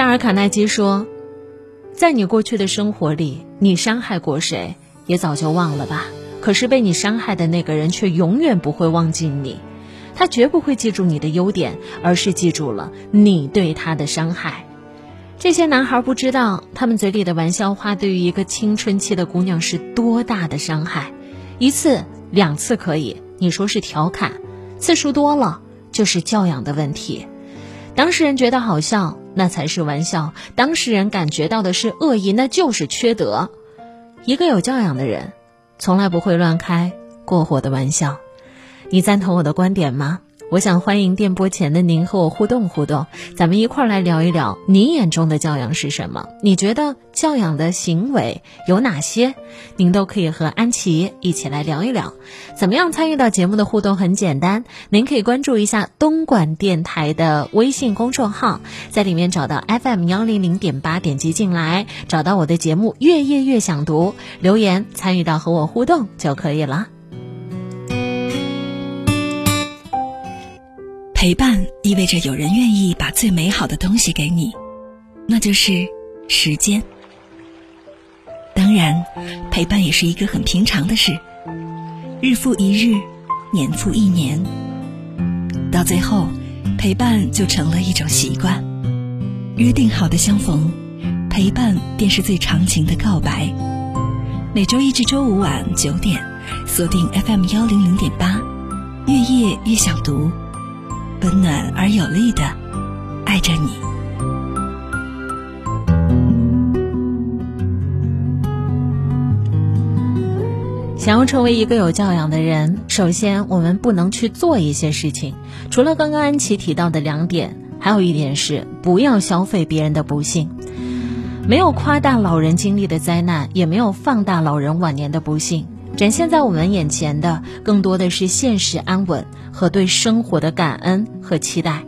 戴尔·卡耐基说：“在你过去的生活里，你伤害过谁，也早就忘了吧。可是被你伤害的那个人却永远不会忘记你，他绝不会记住你的优点，而是记住了你对他的伤害。这些男孩不知道，他们嘴里的玩笑话对于一个青春期的姑娘是多大的伤害。一次、两次可以，你说是调侃；次数多了，就是教养的问题。当事人觉得好笑。”那才是玩笑，当事人感觉到的是恶意，那就是缺德。一个有教养的人，从来不会乱开过火的玩笑。你赞同我的观点吗？我想欢迎电波前的您和我互动互动，咱们一块儿来聊一聊，您眼中的教养是什么？你觉得教养的行为有哪些？您都可以和安琪一起来聊一聊。怎么样参与到节目的互动？很简单，您可以关注一下东莞电台的微信公众号，在里面找到 FM 幺零零点八，点击进来，找到我的节目《越夜越想读》，留言参与到和我互动就可以了。陪伴意味着有人愿意把最美好的东西给你，那就是时间。当然，陪伴也是一个很平常的事，日复一日，年复一年，到最后，陪伴就成了一种习惯。约定好的相逢，陪伴便是最长情的告白。每周一至周五晚九点，锁定 FM 幺零零点八，越夜越想读。温暖而有力的爱着你。想要成为一个有教养的人，首先我们不能去做一些事情。除了刚刚安琪提到的两点，还有一点是不要消费别人的不幸。没有夸大老人经历的灾难，也没有放大老人晚年的不幸。展现在我们眼前的，更多的是现实安稳和对生活的感恩和期待。